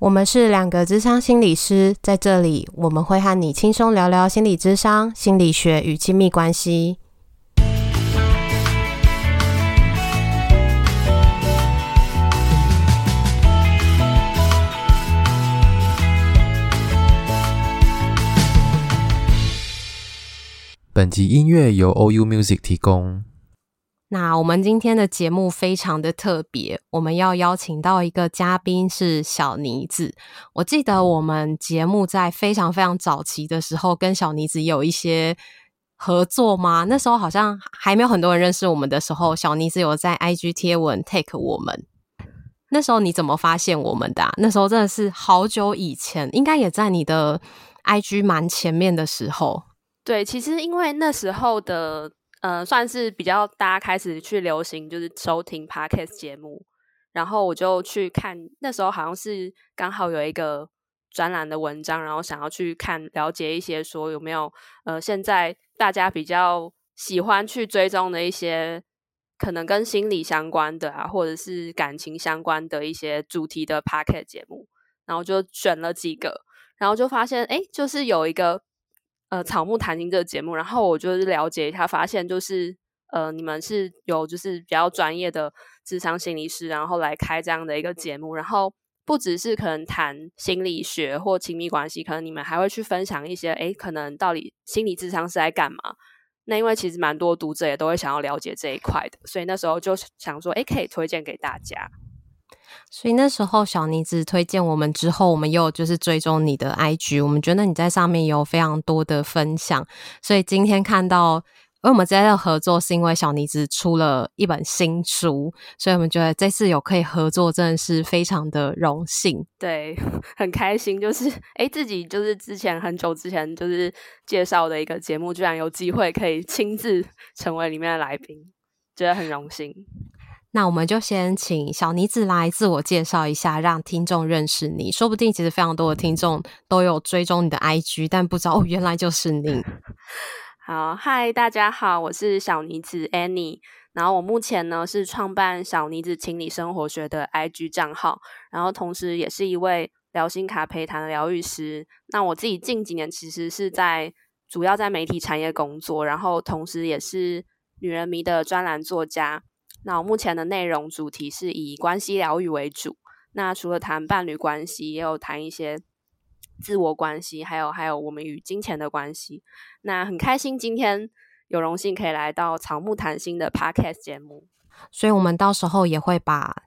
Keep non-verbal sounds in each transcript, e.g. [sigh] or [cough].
我们是两个智商心理师，在这里我们会和你轻松聊聊心理智商、心理学与亲密关系。本集音乐由 OU Music 提供。那我们今天的节目非常的特别，我们要邀请到一个嘉宾是小妮子。我记得我们节目在非常非常早期的时候，跟小妮子有一些合作吗？那时候好像还没有很多人认识我们的时候，小妮子有在 IG 贴文 take 我们。那时候你怎么发现我们的？那时候真的是好久以前，应该也在你的 IG 蛮前面的时候。对，其实因为那时候的。呃，算是比较大家开始去流行，就是收听 Podcast 节目，然后我就去看，那时候好像是刚好有一个专栏的文章，然后想要去看了解一些，说有没有呃，现在大家比较喜欢去追踪的一些可能跟心理相关的啊，或者是感情相关的一些主题的 Podcast 节目，然后就选了几个，然后就发现，哎，就是有一个。呃，草木谈心这个节目，然后我就是了解一下，发现就是呃，你们是有就是比较专业的智商心理师，然后来开这样的一个节目，然后不只是可能谈心理学或亲密关系，可能你们还会去分享一些，诶，可能到底心理智商是在干嘛？那因为其实蛮多读者也都会想要了解这一块的，所以那时候就想说，诶，可以推荐给大家。所以那时候小妮子推荐我们之后，我们又就是追踪你的 IG，我们觉得你在上面有非常多的分享，所以今天看到，因为我们在这合作是因为小妮子出了一本新书，所以我们觉得这次有可以合作，真的是非常的荣幸，对，[laughs] 很开心，就是诶自己就是之前很久之前就是介绍的一个节目，居然有机会可以亲自成为里面的来宾，觉得很荣幸。那我们就先请小妮子来自我介绍一下，让听众认识你。说不定其实非常多的听众都有追踪你的 IG，但不知道哦，[laughs] 原来就是你。[laughs] 好，嗨，大家好，我是小妮子 Annie。然后我目前呢是创办小妮子轻理生活学的 IG 账号，然后同时也是一位疗心卡陪谈的疗愈师。那我自己近几年其实是在主要在媒体产业工作，然后同时也是女人迷的专栏作家。那我目前的内容主题是以关系疗愈为主。那除了谈伴侣关系，也有谈一些自我关系，还有还有我们与金钱的关系。那很开心今天有荣幸可以来到草木谈心的 Podcast 节目。所以我们到时候也会把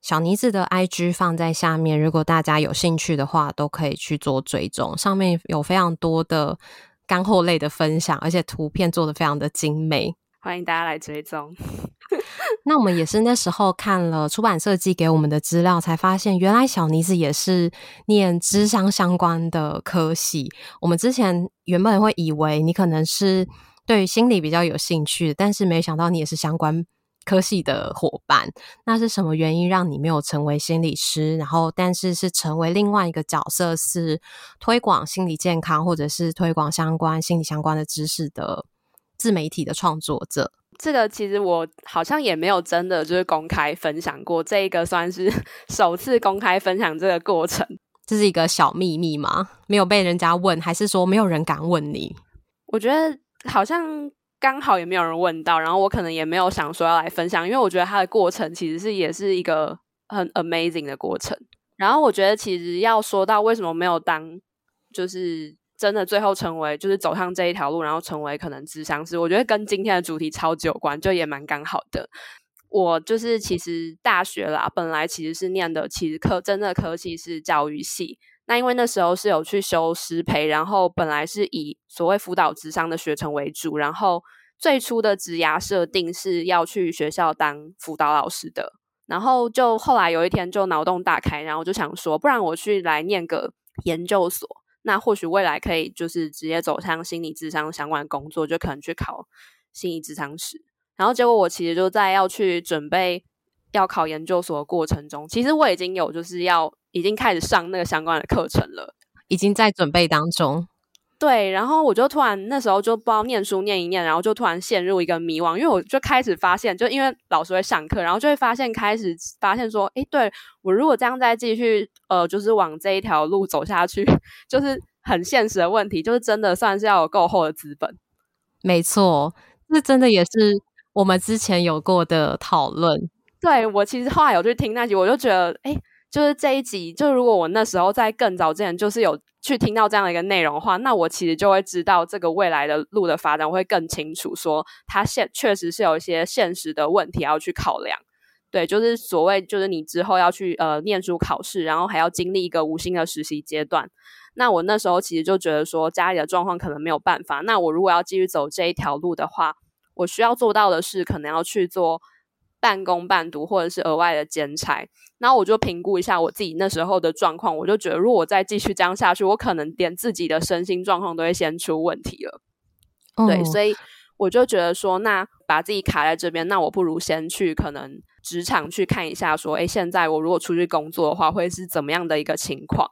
小妮子的 IG 放在下面，如果大家有兴趣的话，都可以去做追踪。上面有非常多的干货类的分享，而且图片做的非常的精美，欢迎大家来追踪。[laughs] 那我们也是那时候看了出版社寄给我们的资料，才发现原来小妮子也是念智商相关的科系。我们之前原本会以为你可能是对心理比较有兴趣，但是没想到你也是相关科系的伙伴。那是什么原因让你没有成为心理师？然后，但是是成为另外一个角色，是推广心理健康或者是推广相关心理相关的知识的自媒体的创作者？这个其实我好像也没有真的就是公开分享过，这一个算是 [laughs] 首次公开分享这个过程。这是一个小秘密吗？没有被人家问，还是说没有人敢问你？我觉得好像刚好也没有人问到，然后我可能也没有想说要来分享，因为我觉得它的过程其实是也是一个很 amazing 的过程。然后我觉得其实要说到为什么没有当，就是。真的最后成为就是走上这一条路，然后成为可能智商师，我觉得跟今天的主题超级有关，就也蛮刚好的。我就是其实大学啦，本来其实是念的，其实科真的科系是教育系。那因为那时候是有去修师培，然后本来是以所谓辅导咨商的学程为主，然后最初的职涯设定是要去学校当辅导老师的。然后就后来有一天就脑洞大开，然后就想说，不然我去来念个研究所，那或许未来可以就是直接走向心理智商相关的工作，就可能去考心理智商师。然后结果我其实就在要去准备要考研究所的过程中，其实我已经有就是要已经开始上那个相关的课程了，已经在准备当中。对，然后我就突然那时候就不知道念书念一念，然后就突然陷入一个迷惘，因为我就开始发现，就因为老师会上课，然后就会发现开始发现说，诶，对，我如果这样再继续呃，就是往这一条路走下去，[laughs] 就是很现实的问题，就是真的算是要有够厚的资本。没错，这真的也是。我们之前有过的讨论，对，我其实后来有去听那集，我就觉得，哎，就是这一集，就如果我那时候在更早之前就是有去听到这样的一个内容的话，那我其实就会知道这个未来的路的发展，我会更清楚，说它现确实是有一些现实的问题要去考量。对，就是所谓，就是你之后要去呃念书考试，然后还要经历一个无薪的实习阶段。那我那时候其实就觉得说，家里的状况可能没有办法。那我如果要继续走这一条路的话，我需要做到的是，可能要去做半工半读，或者是额外的兼差。然后我就评估一下我自己那时候的状况，我就觉得，如果我再继续这样下去，我可能连自己的身心状况都会先出问题了。哦。对，所以我就觉得说，那把自己卡在这边，那我不如先去可能职场去看一下，说，诶，现在我如果出去工作的话，会是怎么样的一个情况，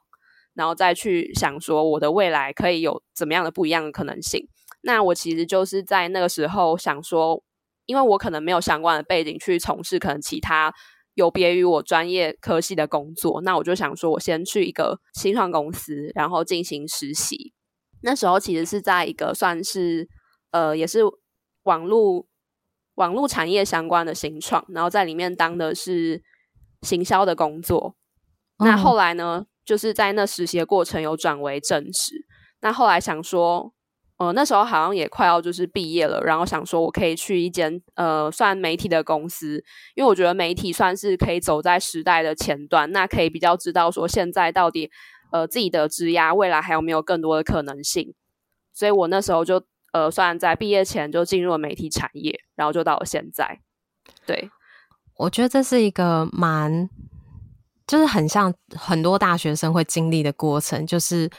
然后再去想说，我的未来可以有怎么样的不一样的可能性。那我其实就是在那个时候想说，因为我可能没有相关的背景去从事可能其他有别于我专业科系的工作，那我就想说，我先去一个新创公司，然后进行实习。那时候其实是在一个算是呃，也是网络网络产业相关的新创，然后在里面当的是行销的工作。嗯。那后来呢，就是在那实习的过程有转为正职。那后来想说。呃，那时候好像也快要就是毕业了，然后想说我可以去一间呃算媒体的公司，因为我觉得媒体算是可以走在时代的前端，那可以比较知道说现在到底呃自己的职涯未来还有没有更多的可能性，所以我那时候就呃算在毕业前就进入了媒体产业，然后就到了现在。对，我觉得这是一个蛮就是很像很多大学生会经历的过程，就是。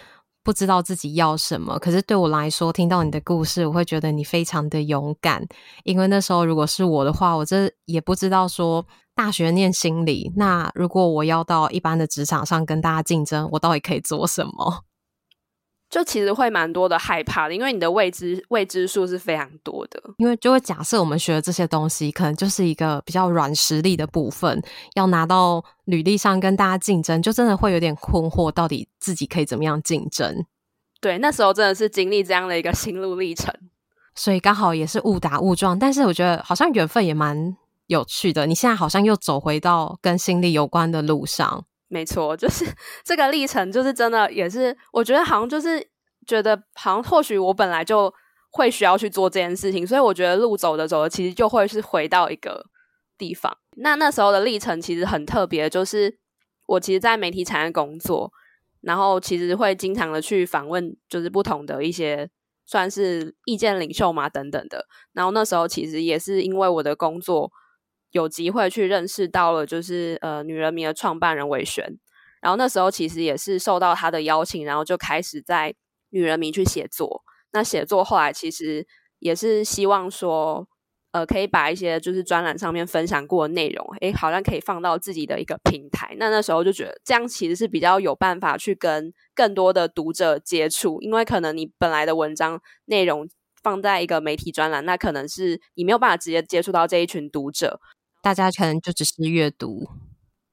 不知道自己要什么，可是对我来说，听到你的故事，我会觉得你非常的勇敢。因为那时候如果是我的话，我这也不知道说大学念心理，那如果我要到一般的职场上跟大家竞争，我到底可以做什么？就其实会蛮多的害怕的，因为你的未知未知数是非常多的。因为就会假设我们学的这些东西，可能就是一个比较软实力的部分，要拿到履历上跟大家竞争，就真的会有点困惑，到底自己可以怎么样竞争？对，那时候真的是经历这样的一个心路历程，所以刚好也是误打误撞。但是我觉得好像缘分也蛮有趣的，你现在好像又走回到跟心理有关的路上。没错，就是 [laughs] 这个历程，就是真的也是，我觉得好像就是觉得好像或许我本来就会需要去做这件事情，所以我觉得路走着走着，其实就会是回到一个地方。那那时候的历程其实很特别，就是我其实，在媒体产业工作，然后其实会经常的去访问，就是不同的一些算是意见领袖嘛等等的。然后那时候其实也是因为我的工作。有机会去认识到了，就是呃，女人迷的创办人韦璇，然后那时候其实也是受到他的邀请，然后就开始在女人迷去写作。那写作后来其实也是希望说，呃，可以把一些就是专栏上面分享过的内容，诶，好像可以放到自己的一个平台。那那时候就觉得这样其实是比较有办法去跟更多的读者接触，因为可能你本来的文章内容放在一个媒体专栏，那可能是你没有办法直接接触到这一群读者。大家可能就只是阅读，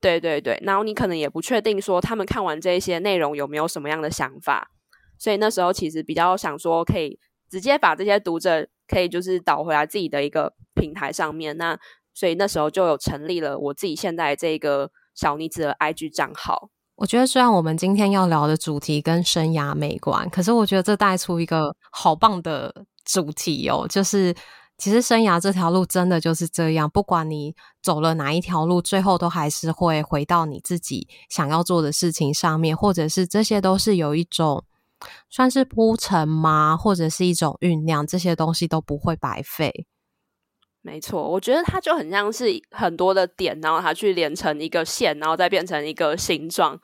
对对对，然后你可能也不确定说他们看完这些内容有没有什么样的想法，所以那时候其实比较想说可以直接把这些读者可以就是导回来自己的一个平台上面，那所以那时候就有成立了我自己现在这个小妮子的 IG 账号。我觉得虽然我们今天要聊的主题跟生涯没关，可是我觉得这带出一个好棒的主题哦，就是。其实生涯这条路真的就是这样，不管你走了哪一条路，最后都还是会回到你自己想要做的事情上面，或者是这些都是有一种算是铺陈吗？或者是一种酝酿，这些东西都不会白费。没错，我觉得它就很像是很多的点，然后它去连成一个线，然后再变成一个形状，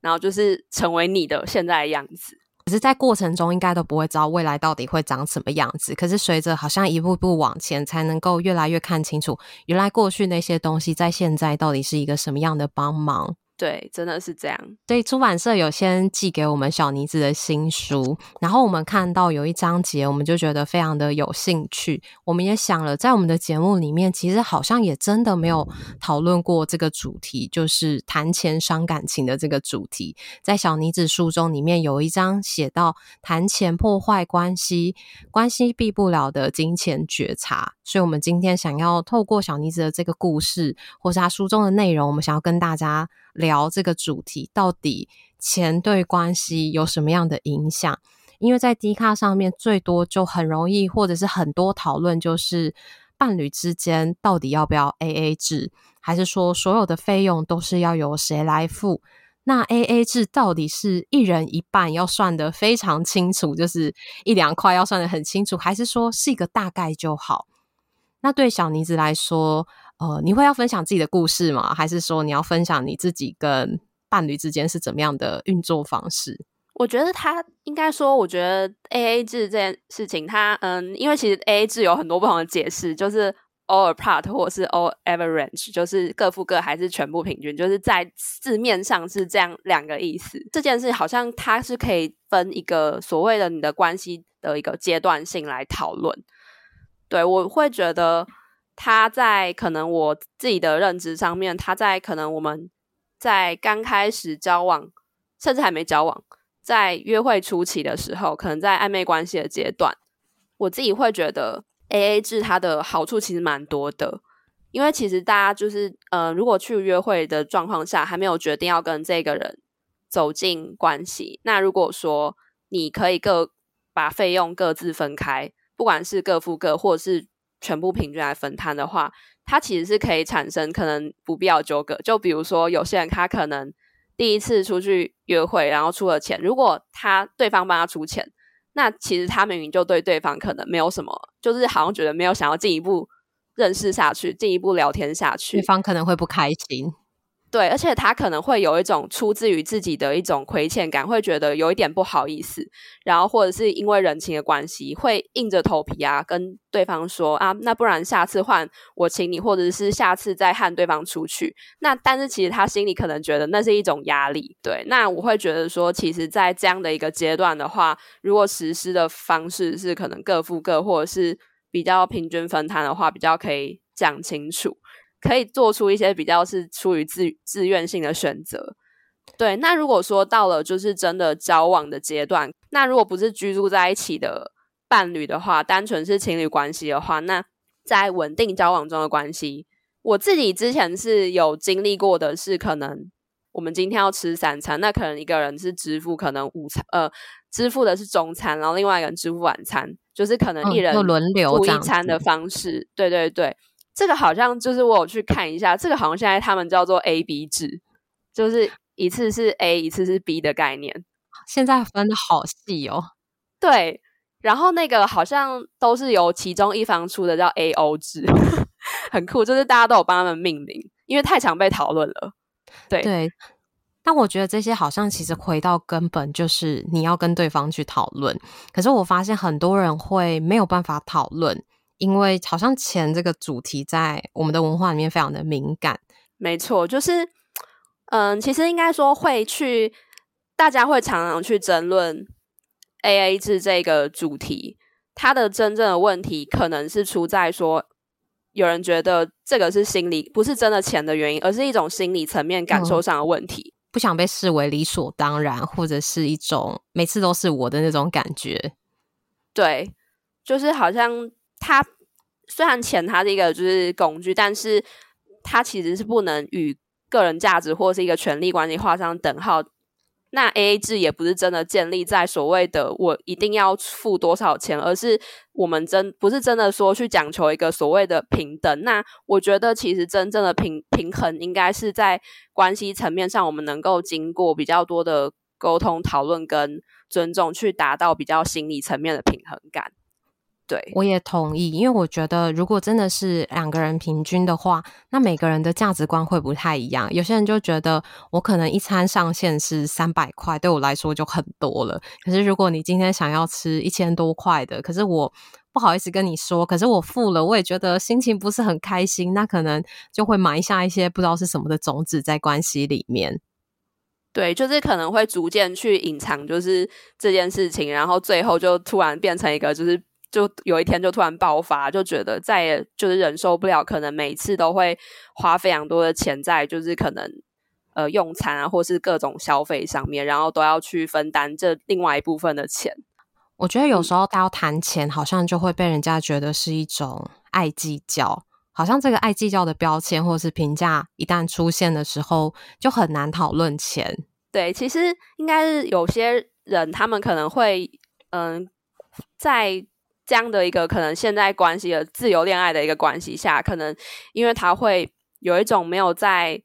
然后就是成为你的现在的样子。可是，在过程中应该都不会知道未来到底会长什么样子。可是，随着好像一步步往前，才能够越来越看清楚，原来过去那些东西在现在到底是一个什么样的帮忙。对，真的是这样。所以出版社有先寄给我们小妮子的新书，然后我们看到有一章节，我们就觉得非常的有兴趣。我们也想了，在我们的节目里面，其实好像也真的没有讨论过这个主题，就是谈钱伤感情的这个主题。在小妮子书中里面有一章写到，谈钱破坏关系，关系避不了的金钱觉察。所以，我们今天想要透过小妮子的这个故事，或是她书中的内容，我们想要跟大家。聊这个主题，到底钱对关系有什么样的影响？因为在 D 卡上面最多就很容易，或者是很多讨论，就是伴侣之间到底要不要 AA 制，还是说所有的费用都是要由谁来付？那 AA 制到底是一人一半要算得非常清楚，就是一两块要算得很清楚，还是说是一个大概就好？那对小妮子来说，呃，你会要分享自己的故事吗？还是说你要分享你自己跟伴侣之间是怎么样的运作方式？我觉得他应该说，我觉得 AA 制这件事情，它嗯，因为其实 AA 制有很多不同的解释，就是 all apart 或是 all average，就是各付各还是全部平均，就是在字面上是这样两个意思。这件事好像它是可以分一个所谓的你的关系的一个阶段性来讨论。对，我会觉得。他在可能我自己的认知上面，他在可能我们在刚开始交往，甚至还没交往，在约会初期的时候，可能在暧昧关系的阶段，我自己会觉得 AA 制它的好处其实蛮多的，因为其实大家就是呃，如果去约会的状况下还没有决定要跟这个人走进关系，那如果说你可以各把费用各自分开，不管是各付各，或者是全部平均来分摊的话，它其实是可以产生可能不必要纠葛。就比如说，有些人他可能第一次出去约会，然后出了钱，如果他对方帮他出钱，那其实他明明就对对方可能没有什么，就是好像觉得没有想要进一步认识下去，进一步聊天下去，对方可能会不开心。对，而且他可能会有一种出自于自己的一种亏欠感，会觉得有一点不好意思，然后或者是因为人情的关系，会硬着头皮啊跟对方说啊，那不然下次换我请你，或者是下次再和对方出去。那但是其实他心里可能觉得那是一种压力。对，那我会觉得说，其实，在这样的一个阶段的话，如果实施的方式是可能各付各，或者是比较平均分摊的话，比较可以讲清楚。可以做出一些比较是出于自自愿性的选择，对。那如果说到了就是真的交往的阶段，那如果不是居住在一起的伴侣的话，单纯是情侣关系的话，那在稳定交往中的关系，我自己之前是有经历过的是，可能我们今天要吃三餐，那可能一个人是支付可能午餐，呃，支付的是中餐，然后另外一个人支付晚餐，就是可能一人轮流付一餐的方式，嗯、对对对。这个好像就是我有去看一下，这个好像现在他们叫做 A B 制，就是一次是 A，一次是 B 的概念。现在分的好细哦。对，然后那个好像都是由其中一方出的，叫 A O 制，[laughs] 很酷，就是大家都有帮他们命名，因为太常被讨论了。对对，但我觉得这些好像其实回到根本就是你要跟对方去讨论，可是我发现很多人会没有办法讨论。因为好像钱这个主题在我们的文化里面非常的敏感，没错，就是嗯，其实应该说会去，大家会常常去争论 AA 制这个主题，它的真正的问题可能是出在说，有人觉得这个是心理，不是真的钱的原因，而是一种心理层面感受上的问题，嗯，不想被视为理所当然，或者是一种每次都是我的那种感觉，对，就是好像。它虽然钱它是一个就是工具，但是它其实是不能与个人价值或是一个权力关系画上等号。那 AA 制也不是真的建立在所谓的我一定要付多少钱，而是我们真不是真的说去讲求一个所谓的平等。那我觉得其实真正的平平衡应该是在关系层面上，我们能够经过比较多的沟通、讨论跟尊重，去达到比较心理层面的平衡感。对，我也同意，因为我觉得如果真的是两个人平均的话，那每个人的价值观会不太一样。有些人就觉得我可能一餐上限是三百块，对我来说就很多了。可是如果你今天想要吃一千多块的，可是我不好意思跟你说，可是我付了，我也觉得心情不是很开心，那可能就会埋下一些不知道是什么的种子在关系里面。对，就是可能会逐渐去隐藏，就是这件事情，然后最后就突然变成一个就是。就有一天就突然爆发，就觉得再也就是忍受不了，可能每次都会花非常多的钱在就是可能呃用餐啊，或是各种消费上面，然后都要去分担这另外一部分的钱。我觉得有时候他要谈钱，好像就会被人家觉得是一种爱计较，好像这个爱计较的标签或是评价一旦出现的时候，就很难讨论钱。对，其实应该是有些人他们可能会嗯、呃、在。这样的一个可能，现在关系的自由恋爱的一个关系下，可能因为他会有一种没有在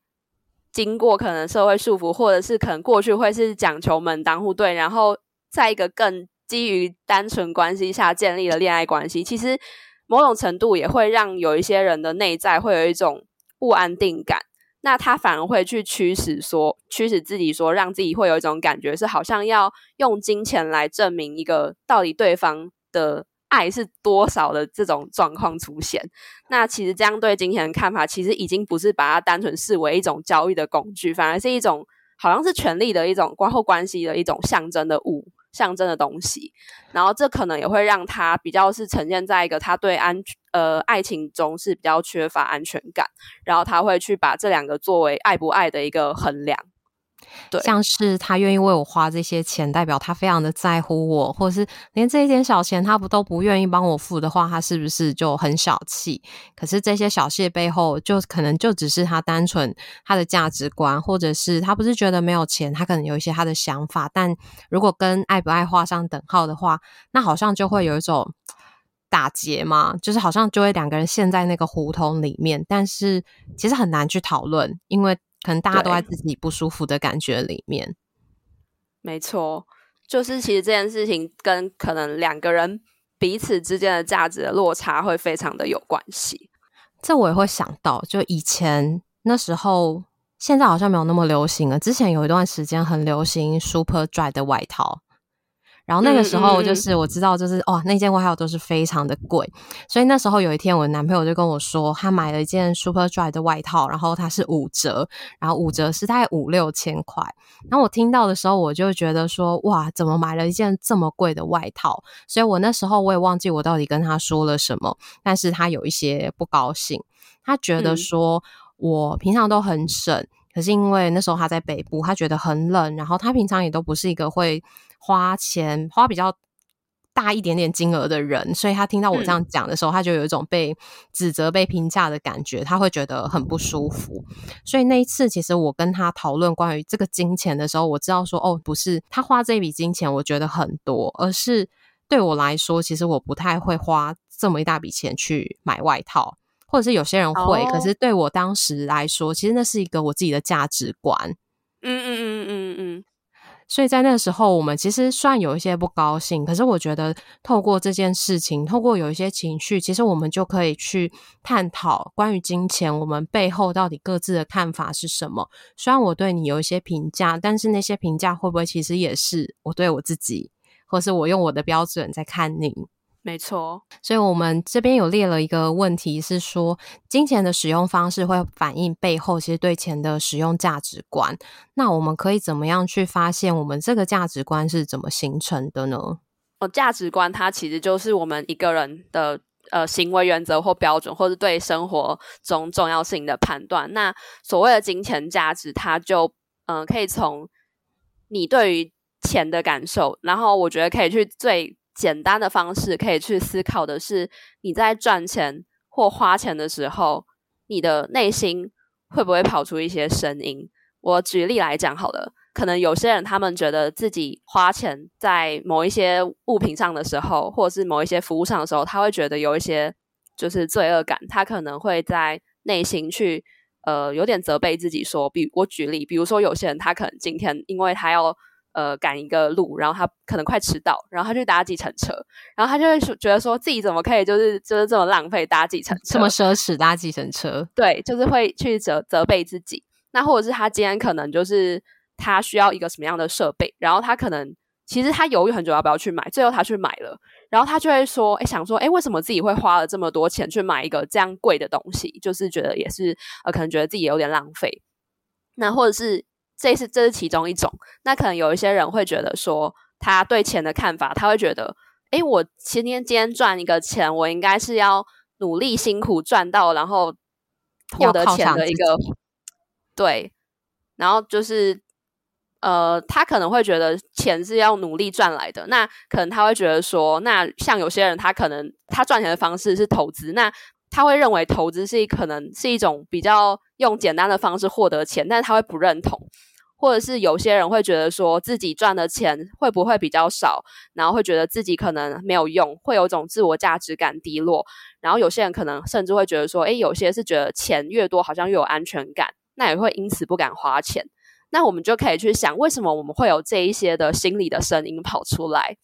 经过可能社会束缚，或者是可能过去会是讲求门当户对，然后在一个更基于单纯关系下建立了恋爱关系，其实某种程度也会让有一些人的内在会有一种不安定感，那他反而会去驱使说，驱使自己说，让自己会有一种感觉是好像要用金钱来证明一个到底对方的。爱是多少的这种状况出现，那其实这样对金钱的看法，其实已经不是把它单纯视为一种交易的工具，反而是一种好像是权力的一种关系关系的一种象征的物、象征的东西。然后这可能也会让他比较是呈现在一个他对安呃爱情中是比较缺乏安全感，然后他会去把这两个作为爱不爱的一个衡量。像是他愿意为我花这些钱，代表他非常的在乎我，或者是连这一点小钱他不都不愿意帮我付的话，他是不是就很小气？可是这些小气背后，就可能就只是他单纯他的价值观，或者是他不是觉得没有钱，他可能有一些他的想法。但如果跟爱不爱画上等号的话，那好像就会有一种打结嘛，就是好像就会两个人陷在那个胡同里面，但是其实很难去讨论，因为。可能大家都在自己不舒服的感觉里面，没错，就是其实这件事情跟可能两个人彼此之间的价值的落差会非常的有关系。这我也会想到，就以前那时候，现在好像没有那么流行了。之前有一段时间很流行 Superdry 的外套。然后那个时候，就是我知道，就是哇、那件外套都是非常的贵，所以那时候有一天，我的男朋友就跟我说，他买了一件 Superdry 的外套，然后它是五折，然后五折是大概五六千块。然后我听到的时候，我就觉得说，哇，怎么买了一件这么贵的外套？所以我那时候我也忘记我到底跟他说了什么，但是他有一些不高兴，他觉得说我平常都很省，可是因为那时候他在北部，他觉得很冷，然后他平常也都不是一个会。花钱花比较大一点点金额的人，所以他听到我这样讲的时候，嗯，他就有一种被指责、被评价的感觉，他会觉得很不舒服。所以那一次，其实我跟他讨论关于这个金钱的时候，我知道说，哦，不是他花这笔金钱，我觉得很多，而是对我来说，其实我不太会花这么一大笔钱去买外套，或者是有些人会，哦，可是对我当时来说，其实那是一个我自己的价值观。嗯嗯嗯嗯嗯。所以在那时候，我们其实算有一些不高兴，可是我觉得透过这件事情，透过有一些情绪，其实我们就可以去探讨关于金钱，我们背后到底各自的看法是什么。虽然我对你有一些评价，但是那些评价会不会其实也是我对我自己，或是我用我的标准在看你？没错，所以我们这边有列了一个问题，是说金钱的使用方式会反映背后其实对钱的使用价值观。那我们可以怎么样去发现我们这个价值观是怎么形成的呢？哦，价值观它其实就是我们一个人的呃行为原则或标准，或是对生活中重要性的判断。那所谓的金钱价值，它就嗯、呃、可以从你对于钱的感受，然后我觉得可以去最。简单的方式可以去思考的是，你在赚钱或花钱的时候，你的内心会不会跑出一些声音？我举例来讲好了，可能有些人他们觉得自己花钱在某一些物品上的时候，或者是某一些服务上的时候，他会觉得有一些就是罪恶感，他可能会在内心去呃有点责备自己说，比我举例，比如说有些人他可能今天因为他要呃赶一个路，然后他可能快迟到，然后他去搭计程车，然后他就会觉得说自己怎么可以就是就是这么浪费搭计程车，这么奢侈搭计程车，对，就是会去责责备自己。那或者是他今天可能就是。他需要一个什么样的设备？然后他可能其实他犹豫很久要不要去买，最后他去买了，然后他就会说：“哎，想说，哎，为什么自己会花了这么多钱去买一个这样贵的东西？就是觉得也是呃，可能觉得自己有点浪费。那或者是这是这是其中一种。那可能有一些人会觉得说，他对钱的看法，他会觉得：哎，我今天今天赚一个钱，我应该是要努力辛苦赚到，然后获得钱的一个对，然后就是。”呃，他可能会觉得钱是要努力赚来的，那可能他会觉得说，那像有些人，他可能他赚钱的方式是投资，那他会认为投资是可能是一种比较用简单的方式获得钱，但是他会不认同，或者是有些人会觉得说自己赚的钱会不会比较少，然后会觉得自己可能没有用，会有种自我价值感低落，然后有些人可能甚至会觉得说，诶，有些是觉得钱越多好像越有安全感，那也会因此不敢花钱。那我们就可以去想，为什么我们会有这一些的心理的声音跑出来？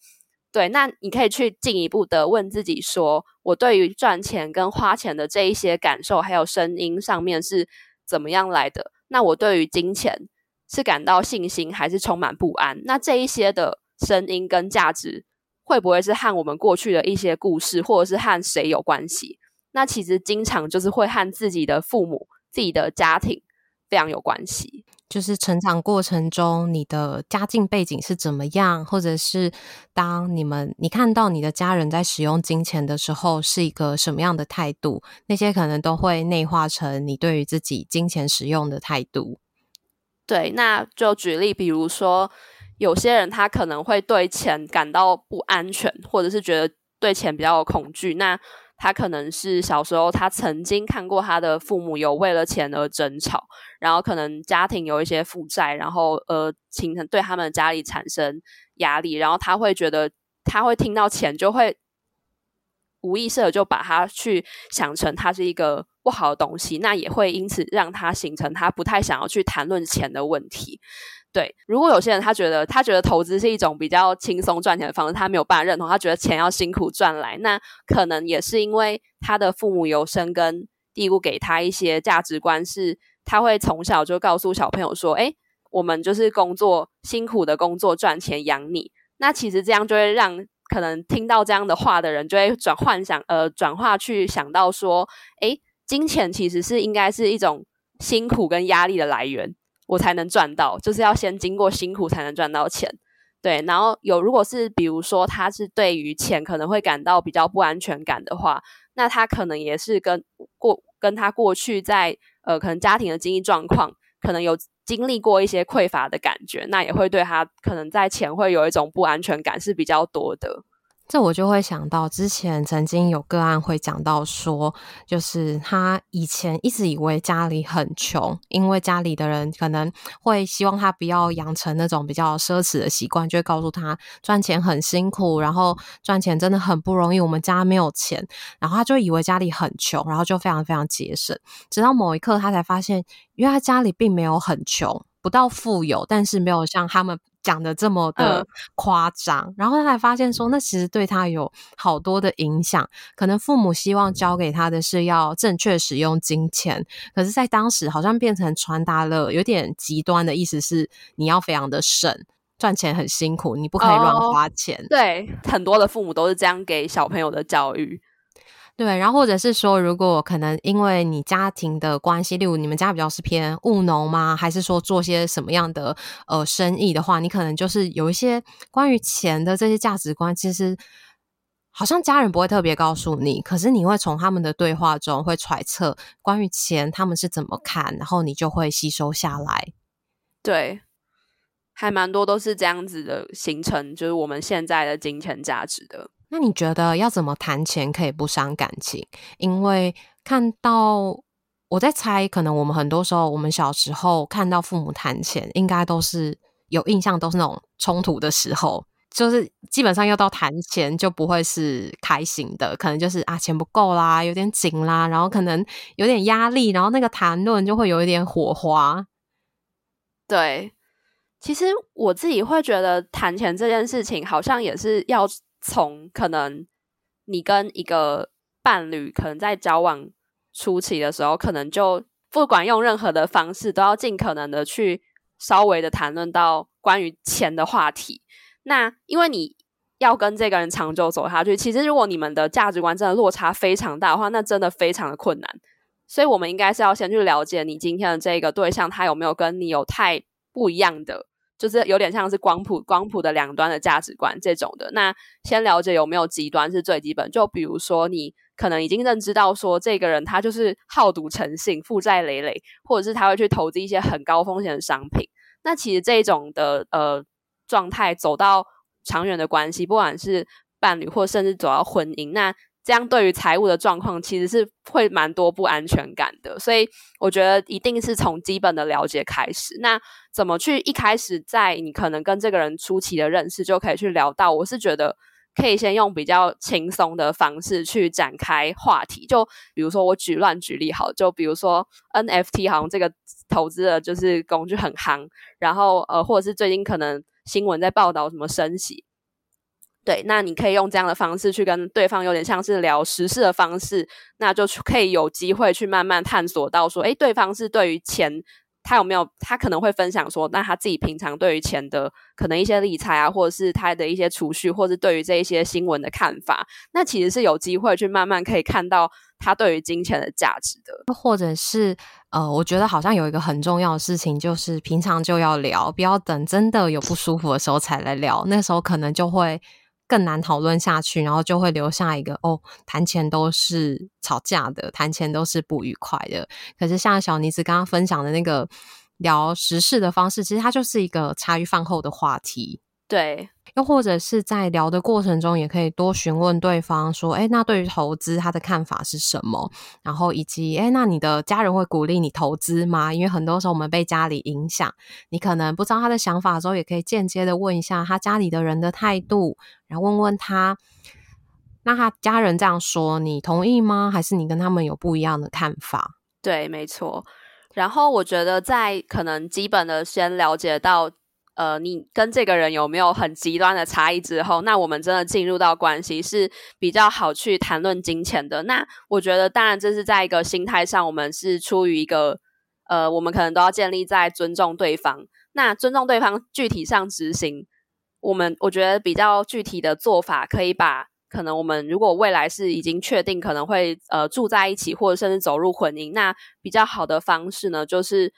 对，那你可以去进一步的问自己说，我对于赚钱跟花钱的这一些感受还有声音上面是怎么样来的？那我对于金钱是感到信心还是充满不安？那这一些的声音跟价值会不会是和我们过去的一些故事，或者是和谁有关系？那其实经常就是会和自己的父母、自己的家庭非常有关系。就是成长过程中，你的家境背景是怎么样，或者是当你们你看到你的家人在使用金钱的时候，是一个什么样的态度？那些可能都会内化成你对于自己金钱使用的态度。对，那就举例，比如说有些人他可能会对钱感到不安全，或者是觉得对钱比较有恐惧。那他可能是小时候，他曾经看过他的父母有为了钱而争吵，然后可能家庭有一些负债，然后呃形成对他们家里产生压力，然后他会觉得他会听到钱就会无意识的就把他去想成他是一个不好的东西，那也会因此让他形成他不太想要去谈论钱的问题。对，如果有些人他觉得他觉得投资是一种比较轻松赚钱的方式，他没有办法认同，他觉得钱要辛苦赚来，那可能也是因为他的父母有深根蒂固给他一些价值观，是他会从小就告诉小朋友说：“诶，我们就是工作辛苦的工作赚钱养你。”那其实这样就会让可能听到这样的话的人就会转幻想，呃，转化去想到说：“诶，金钱其实是应该是一种辛苦跟压力的来源。”我才能赚到，就是要先经过辛苦才能赚到钱，对。然后有，如果是比如说他是对于钱可能会感到比较不安全感的话，那他可能也是跟过跟他过去在呃可能家庭的经济状况可能有经历过一些匮乏的感觉，那也会对他可能在钱会有一种不安全感是比较多的。这我就会想到，之前曾经有个案会讲到说，就是他以前一直以为家里很穷，因为家里的人可能会希望他不要养成那种比较奢侈的习惯，就会告诉他赚钱很辛苦，然后赚钱真的很不容易，我们家没有钱，然后他就以为家里很穷，然后就非常非常节省，直到某一刻他才发现，因为他家里并没有很穷，不到富有，但是没有像他们。讲的这么的夸张，嗯，然后他才发现说，那其实对他有好多的影响。可能父母希望教给他的是要正确使用金钱，可是，在当时好像变成传达了有点极端的意思，是你要非常的省，赚钱很辛苦，你不可以乱花钱。哦，对，很多的父母都是这样给小朋友的教育。对，然后或者是说，如果可能因为你家庭的关系，例如你们家比较是偏务农吗？还是说做些什么样的呃生意的话，你可能就是有一些关于钱的这些价值观，其实好像家人不会特别告诉你，可是你会从他们的对话中会揣测关于钱他们是怎么看，然后你就会吸收下来。对，还蛮多都是这样子的形成，就是我们现在的金钱价值的。那你觉得要怎么谈钱可以不伤感情？因为看到我在猜，可能我们很多时候，我们小时候看到父母谈钱，应该都是有印象都是那种冲突的时候。就是基本上要到谈钱就不会是开心的，可能就是啊钱不够啦，有点紧啦，然后可能有点压力，然后那个谈论就会有一点火花。对，其实我自己会觉得谈钱这件事情，好像也是要从可能你跟一个伴侣可能在交往初期的时候，可能就不管用任何的方式，都要尽可能的去稍微的谈论到关于钱的话题。那因为你要跟这个人长久走下去，其实如果你们的价值观真的落差非常大的话，那真的非常的困难。所以我们应该是要先去了解你今天的这个对象，他有没有跟你有太不一样的，就是有点像是光谱光谱的两端的价值观这种的。那先了解有没有极端是最基本。就比如说你可能已经认知到说这个人他就是好赌成性、负债累累，或者是他会去投资一些很高风险的商品。那其实这种的呃。状态走到长远的关系，不管是伴侣或甚至走到婚姻，那这样对于财务的状况其实是会蛮多不安全感的。所以我觉得一定是从基本的了解开始。那怎么去一开始在你可能跟这个人初期的认识就可以去聊到？我是觉得可以先用比较轻松的方式去展开话题。就比如说我举乱举例好，就比如说 NFT 好像这个投资的就是工具很夯，然后呃，或者是最近可能。新闻在报道什么升息，对，那你可以用这样的方式去跟对方有点像是聊时事的方式，那就可以有机会去慢慢探索到说，诶，对方是对于钱，他有没有，他可能会分享说，那他自己平常对于钱的可能一些理财啊，或者是他的一些储蓄，或是对于这一些新闻的看法，那其实是有机会去慢慢可以看到他对于金钱的价值的，或者是。呃，我觉得好像有一个很重要的事情，就是平常就要聊，不要等真的有不舒服的时候才来聊。那时候可能就会更难讨论下去，然后就会留下一个哦，谈钱都是吵架的，谈钱都是不愉快的。可是像小妮子刚刚分享的那个聊时事的方式，其实它就是一个茶余饭后的话题。对，又或者是在聊的过程中，也可以多询问对方说：“哎，那对于投资他的看法是什么？”然后以及“哎，那你的家人会鼓励你投资吗？”因为很多时候我们被家里影响，你可能不知道他的想法的时候，也可以间接的问一下他家里的人的态度，然后问问他，那他家人这样说，你同意吗？还是你跟他们有不一样的看法？对，没错。然后我觉得在可能基本的先了解到。呃，你跟这个人有没有很极端的差异之后，那我们真的进入到关系是比较好去谈论金钱的。那我觉得，当然这是在一个心态上，我们是出于一个呃，我们可能都要建立在尊重对方。那尊重对方，具体上执行，我们我觉得比较具体的做法，可以把可能我们如果未来是已经确定可能会呃住在一起，或者甚至走入婚姻，那比较好的方式呢，就是。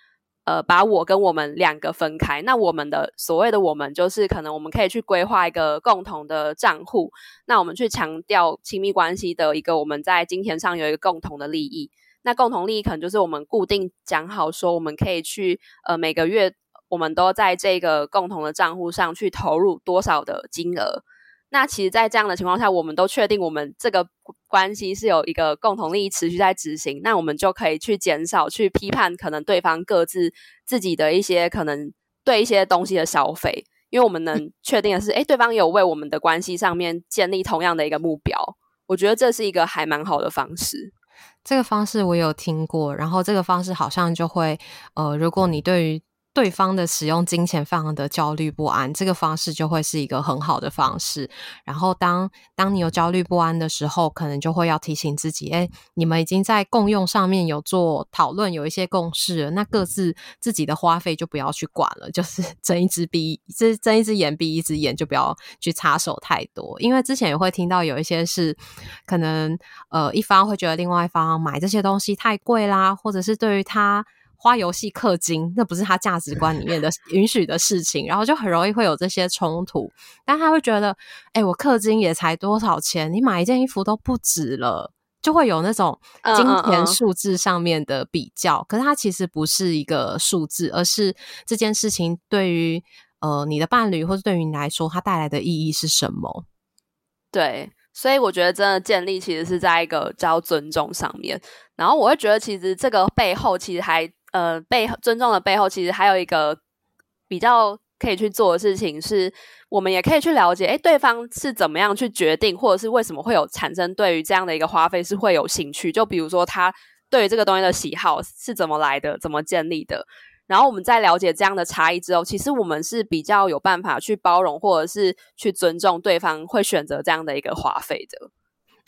呃，把我跟我们两个分开。那我们的所谓的我们，就是可能我们可以去规划一个共同的账户。那我们去强调亲密关系的一个，我们在金钱上有一个共同的利益。那共同利益可能就是我们固定讲好说，我们可以去呃每个月，我们都在这个共同的账户上去投入多少的金额。那其实，在这样的情况下，我们都确定我们这个关系是有一个共同利益持续在执行，那我们就可以去减少去批判可能对方各自自己的一些可能对一些东西的消费，因为我们能确定的是，诶，对方有为我们的关系上面建立同样的一个目标，我觉得这是一个还蛮好的方式。这个方式我有听过，然后这个方式好像就会，呃，如果你对于对方的使用金钱非常的焦虑不安，这个方式就会是一个很好的方式。然后当当你有焦虑不安的时候，可能就会要提醒自己：哎，你们已经在共用上面有做讨论，有一些共识了，那各自自己的花费就不要去管了，就是 [laughs] 睁一只闭，这睁一只眼闭一只眼，就不要去插手太多。因为之前也会听到有一些是可能呃一方会觉得另外一方买这些东西太贵啦，或者是对于他。花游戏氪金，那不是他价值观里面的 [laughs] 允许的事情，然后就很容易会有这些冲突。但他会觉得，哎、欸，我氪金也才多少钱，你买一件衣服都不值了，就会有那种金钱数字上面的比较。Uh, uh, uh. 可是它其实不是一个数字，而是这件事情对于呃你的伴侣或者对于你来说，它带来的意义是什么？对，所以我觉得真的建立其实是在一个叫尊重上面。然后我会觉得，其实这个背后其实还。呃，被尊重的背后，其实还有一个比较可以去做的事情是，我们也可以去了解，诶，对方是怎么样去决定，或者是为什么会有产生对于这样的一个花费是会有兴趣。就比如说他对于这个东西的喜好是怎么来的，怎么建立的。然后我们在了解这样的差异之后，其实我们是比较有办法去包容，或者是去尊重对方会选择这样的一个花费的。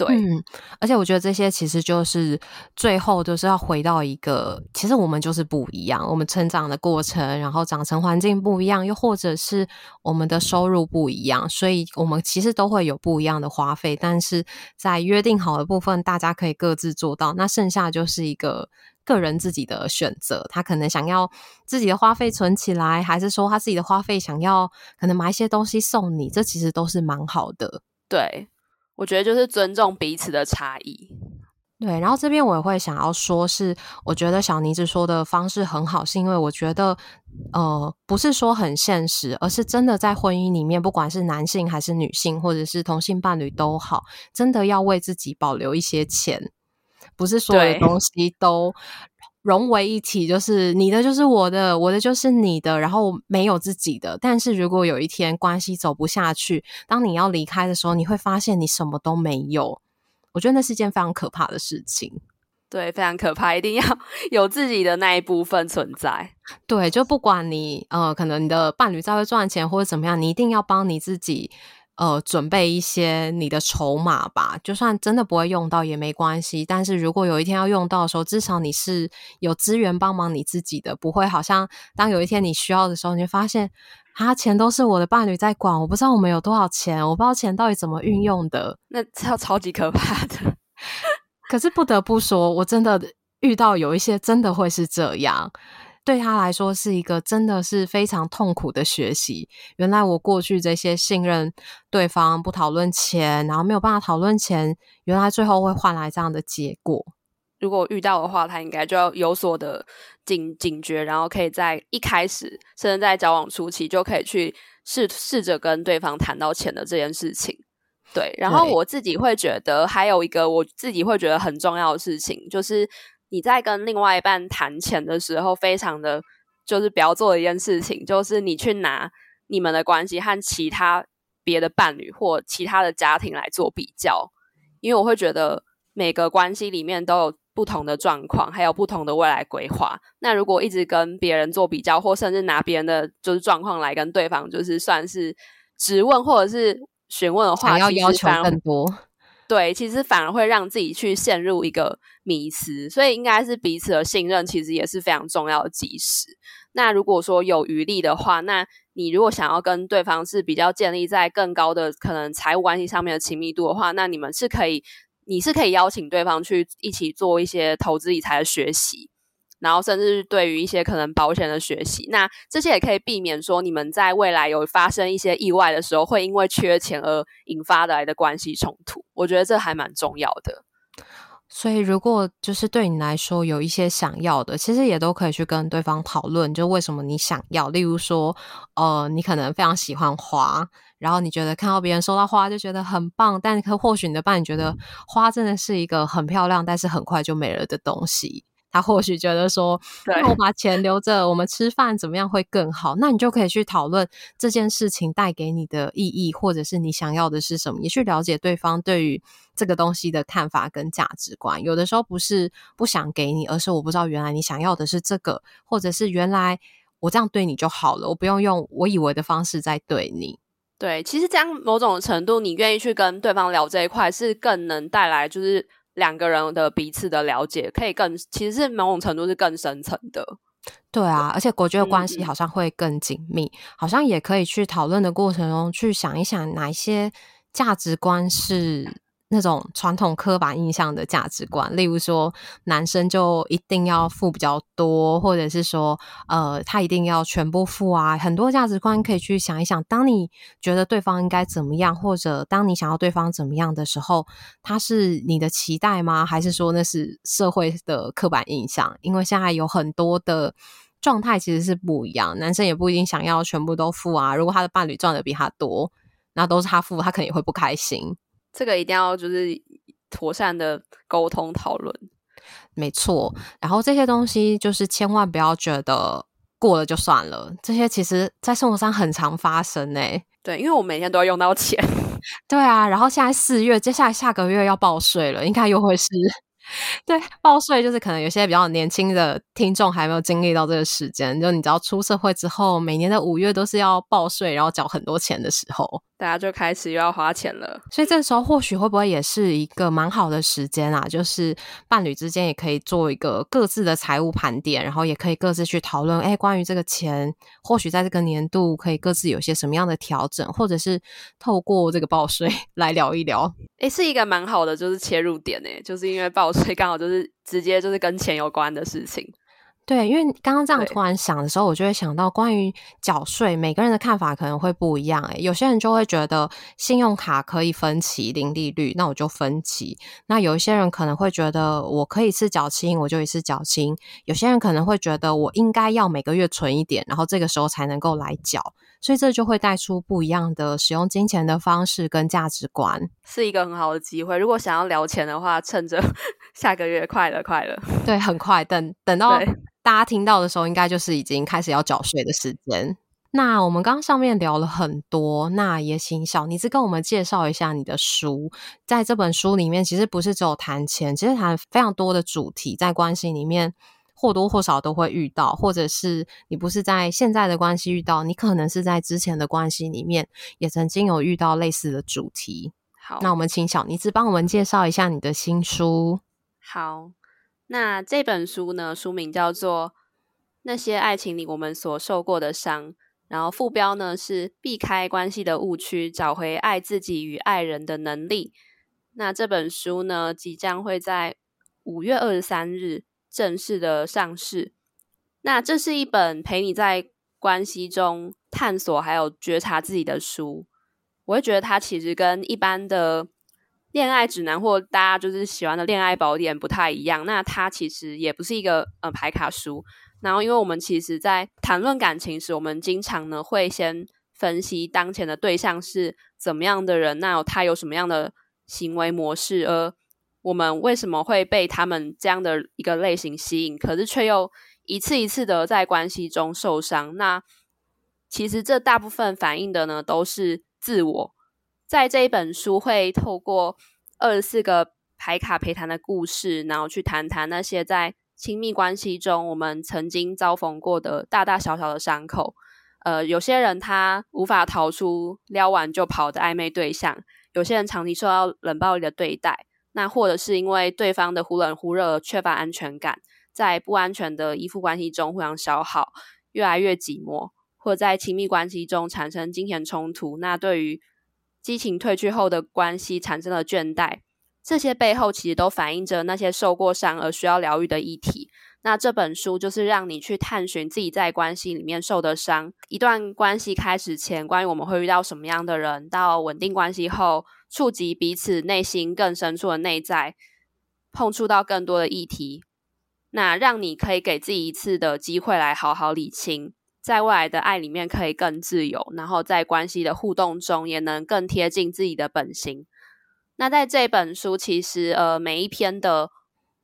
对，嗯，而且我觉得这些其实就是最后都是要回到一个，其实我们就是不一样，我们成长的过程，然后长成环境不一样，又或者是我们的收入不一样，所以我们其实都会有不一样的花费，但是在约定好的部分，大家可以各自做到，那剩下就是一个个人自己的选择，他可能想要自己的花费存起来，还是说他自己的花费想要可能买一些东西送你，这其实都是蛮好的，对。我觉得就是尊重彼此的差异，对。然后这边我也会想要说，是我觉得小妮子说的方式很好，是因为我觉得，呃，不是说很现实，而是真的在婚姻里面，不管是男性还是女性，或者是同性伴侣都好，真的要为自己保留一些钱，不是所有的东西都。融为一体，就是你的就是我的，我的就是你的，然后没有自己的。但是如果有一天关系走不下去，当你要离开的时候，你会发现你什么都没有。我觉得那是件非常可怕的事情。对，非常可怕，一定要 [laughs] 有自己的那一部分存在。对，就不管你呃，可能你的伴侣在会赚钱或者怎么样，你一定要帮你自己。呃，准备一些你的筹码吧，就算真的不会用到也没关系。但是如果有一天要用到的时候，至少你是有资源帮忙你自己的，不会好像当有一天你需要的时候，你会发现啊，钱都是我的伴侣在管，我不知道我们有多少钱，我不知道钱到底怎么运用的，那超超级可怕的。可是不得不说，我真的遇到有一些真的会是这样。对他来说是一个真的是非常痛苦的学习。原来我过去这些信任对方，不讨论钱，然后没有办法讨论钱，原来最后会换来这样的结果。如果遇到的话，他应该就要有所的警警觉，然后可以在一开始，甚至在交往初期就可以去试试着跟对方谈到钱的这件事情。对，然后我自己会觉得还有一个我自己会觉得很重要的事情就是。你在跟另外一半谈钱的时候，非常的就是不要做的一件事情，就是你去拿你们的关系和其他别的伴侣或其他的家庭来做比较，因为我会觉得每个关系里面都有不同的状况，还有不同的未来规划。那如果一直跟别人做比较，或甚至拿别人的就是状况来跟对方就是算是质问或者是询问的话，要要求更多。对，其实反而会让自己去陷入一个迷思，所以应该是彼此的信任，其实也是非常重要的基石。那如果说有余力的话，那你如果想要跟对方是比较建立在更高的可能财务关系上面的亲密度的话，那你们是可以，你是可以邀请对方去一起做一些投资理财的学习。然后，甚至对于一些可能保险的学习，那这些也可以避免说你们在未来有发生一些意外的时候，会因为缺钱而引发来的关系冲突。我觉得这还蛮重要的。所以，如果就是对你来说有一些想要的，其实也都可以去跟对方讨论，就为什么你想要。例如说，呃，你可能非常喜欢花，然后你觉得看到别人收到花就觉得很棒，但可或许你的伴侣觉得花真的是一个很漂亮，但是很快就没了的东西。他或许觉得说，[laughs] 那我把钱留着，我们吃饭怎么样会更好？那你就可以去讨论这件事情带给你的意义，或者是你想要的是什么，也去了解对方对于这个东西的看法跟价值观。有的时候不是不想给你，而是我不知道原来你想要的是这个，或者是原来我这样对你就好了，我不用用我以为的方式在对你。对，其实这样某种程度，你愿意去跟对方聊这一块，是更能带来就是。两个人的彼此的了解，可以更其实是某种程度是更深层的。对啊，而且国军的关系好像会更紧密，嗯、好像也可以去讨论的过程中去想一想哪一些价值观是。那种传统刻板印象的价值观，例如说男生就一定要付比较多，或者是说，呃，他一定要全部付啊。很多价值观可以去想一想，当你觉得对方应该怎么样，或者当你想要对方怎么样的时候，他是你的期待吗？还是说那是社会的刻板印象？因为现在有很多的状态其实是不一样，男生也不一定想要全部都付啊。如果他的伴侣赚的比他多，那都是他付，他可能也会不开心。这个一定要就是妥善的沟通讨论，没错。然后这些东西就是千万不要觉得过了就算了。这些其实在生活上很常发生诶、欸。对，因为我每天都要用到钱。对啊，然后现在四月，接下来下个月要报税了，应该又会是。[laughs] 对，报税就是可能有些比较年轻的听众还没有经历到这个时间，就你知道出社会之后，每年的五月都是要报税，然后缴很多钱的时候，大家就开始又要花钱了。所以这时候或许会不会也是一个蛮好的时间啊？就是伴侣之间也可以做一个各自的财务盘点，然后也可以各自去讨论，哎，关于这个钱，或许在这个年度可以各自有些什么样的调整，或者是透过这个报税 [laughs] 来聊一聊。哎，是一个蛮好的，就是切入点呢，就是因为报税刚好就是直接就是跟钱有关的事情。对，因为刚刚这样突然想的时候，我就会想到关于缴税，每个人的看法可能会不一样。诶，有些人就会觉得信用卡可以分期零利率，那我就分期。那有一些人可能会觉得我可以一次缴清，我就一次缴清。有些人可能会觉得我应该要每个月存一点，然后这个时候才能够来缴。所以这就会带出不一样的使用金钱的方式跟价值观，是一个很好的机会。如果想要聊钱的话，趁着 [laughs] 下个月快了快了，对，很快。等等到大家听到的时候，应该就是已经开始要缴税的时间。那我们刚刚上面聊了很多，那也请小妮子跟我们介绍一下你的书。在这本书里面，其实不是只有谈钱，其实谈非常多的主题，在关系里面。或多或少都会遇到，或者是你不是在现在的关系遇到，你可能是在之前的关系里面也曾经有遇到类似的主题。好，那我们请小妮子帮我们介绍一下你的新书。好，那这本书呢，书名叫做《那些爱情里我们所受过的伤》，然后副标呢是“避开关系的误区，找回爱自己与爱人的能力”。那这本书呢，即将会在五月二十三日。正式的上市，那这是一本陪你在关系中探索还有觉察自己的书。我会觉得它其实跟一般的恋爱指南或大家就是喜欢的恋爱宝典不太一样。那它其实也不是一个呃牌卡书。然后，因为我们其实在谈论感情时，我们经常呢会先分析当前的对象是怎么样的人，那他有什么样的行为模式，而我们为什么会被他们这样的一个类型吸引？可是却又一次一次的在关系中受伤。那其实这大部分反映的呢，都是自我。在这一本书会透过二十四个牌卡陪谈的故事，然后去谈谈那些在亲密关系中我们曾经遭逢过的大大小小的伤口。呃，有些人他无法逃出撩完就跑的暧昧对象，有些人长期受到冷暴力的对待。那或者是因为对方的忽冷忽热，缺乏安全感，在不安全的依附关系中互相消耗，越来越寂寞，或在亲密关系中产生金钱冲突。那对于激情褪去后的关系产生了倦怠，这些背后其实都反映着那些受过伤而需要疗愈的议题。那这本书就是让你去探寻自己在关系里面受的伤，一段关系开始前，关于我们会遇到什么样的人，到稳定关系后。触及彼此内心更深处的内在，碰触到更多的议题，那让你可以给自己一次的机会来好好理清，在未来的爱里面可以更自由，然后在关系的互动中也能更贴近自己的本心。那在这本书，其实呃每一篇的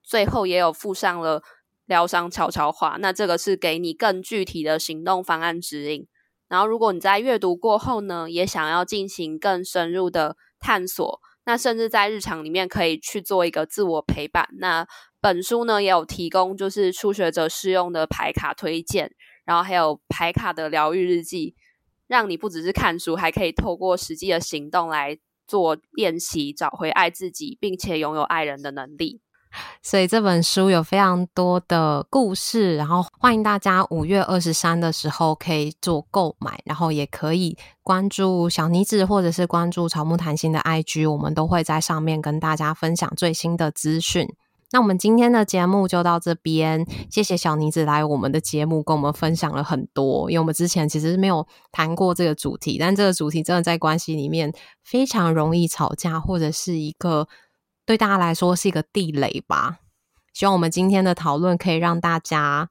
最后也有附上了疗伤悄悄话，那这个是给你更具体的行动方案指引。然后如果你在阅读过后呢，也想要进行更深入的。探索，那甚至在日常里面可以去做一个自我陪伴。那本书呢也有提供，就是初学者适用的牌卡推荐，然后还有牌卡的疗愈日记，让你不只是看书，还可以透过实际的行动来做练习，找回爱自己，并且拥有爱人的能力。所以这本书有非常多的故事，然后欢迎大家五月二十三的时候可以做购买，然后也可以关注小妮子或者是关注草木谈心的 IG，我们都会在上面跟大家分享最新的资讯。那我们今天的节目就到这边，谢谢小妮子来我们的节目跟我们分享了很多，因为我们之前其实没有谈过这个主题，但这个主题真的在关系里面非常容易吵架，或者是一个。对大家来说是一个地雷吧。希望我们今天的讨论可以让大家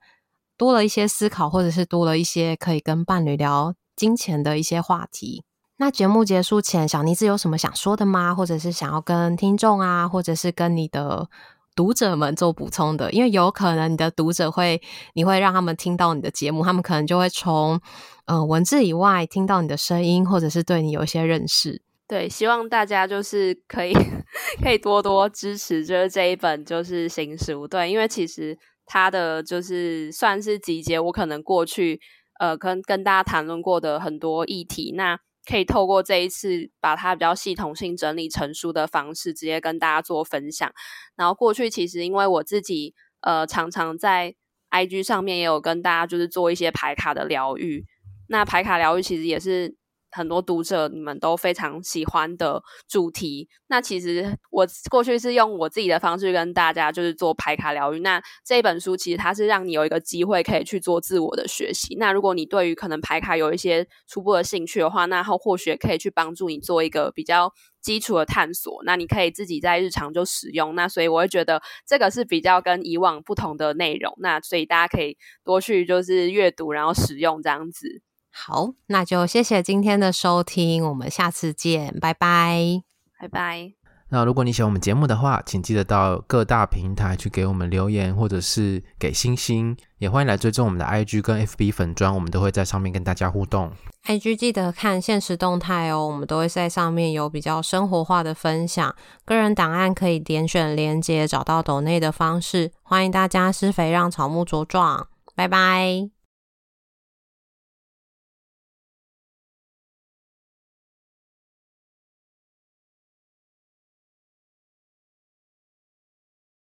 多了一些思考，或者是多了一些可以跟伴侣聊金钱的一些话题。那节目结束前，小妮子有什么想说的吗？或者是想要跟听众啊，或者是跟你的读者们做补充的，因为有可能你的读者会，你会让他们听到你的节目，他们可能就会从嗯、呃、文字以外听到你的声音，或者是对你有一些认识。对，希望大家就是可以 [laughs] 可以多多支持，就是这一本就是新书。对，因为其实它的就是算是集结我可能过去呃跟跟大家谈论过的很多议题，那可以透过这一次把它比较系统性整理成书的方式，直接跟大家做分享。然后过去其实因为我自己呃常常在 IG 上面也有跟大家就是做一些牌卡的疗愈，那牌卡疗愈其实也是。很多读者你们都非常喜欢的主题，那其实我过去是用我自己的方式跟大家就是做排卡疗愈。那这本书其实它是让你有一个机会可以去做自我的学习。那如果你对于可能排卡有一些初步的兴趣的话，那后或许可以去帮助你做一个比较基础的探索。那你可以自己在日常就使用。那所以我会觉得这个是比较跟以往不同的内容。那所以大家可以多去就是阅读，然后使用这样子。好，那就谢谢今天的收听，我们下次见，拜拜，拜拜。那如果你喜欢我们节目的话，请记得到各大平台去给我们留言，或者是给星星，也欢迎来追踪我们的 IG 跟 FB 粉砖，我们都会在上面跟大家互动。IG 记得看限时动态哦，我们都会在上面有比较生活化的分享。个人档案可以点选连接找到抖内的方式，欢迎大家施肥让草木茁壮，拜拜。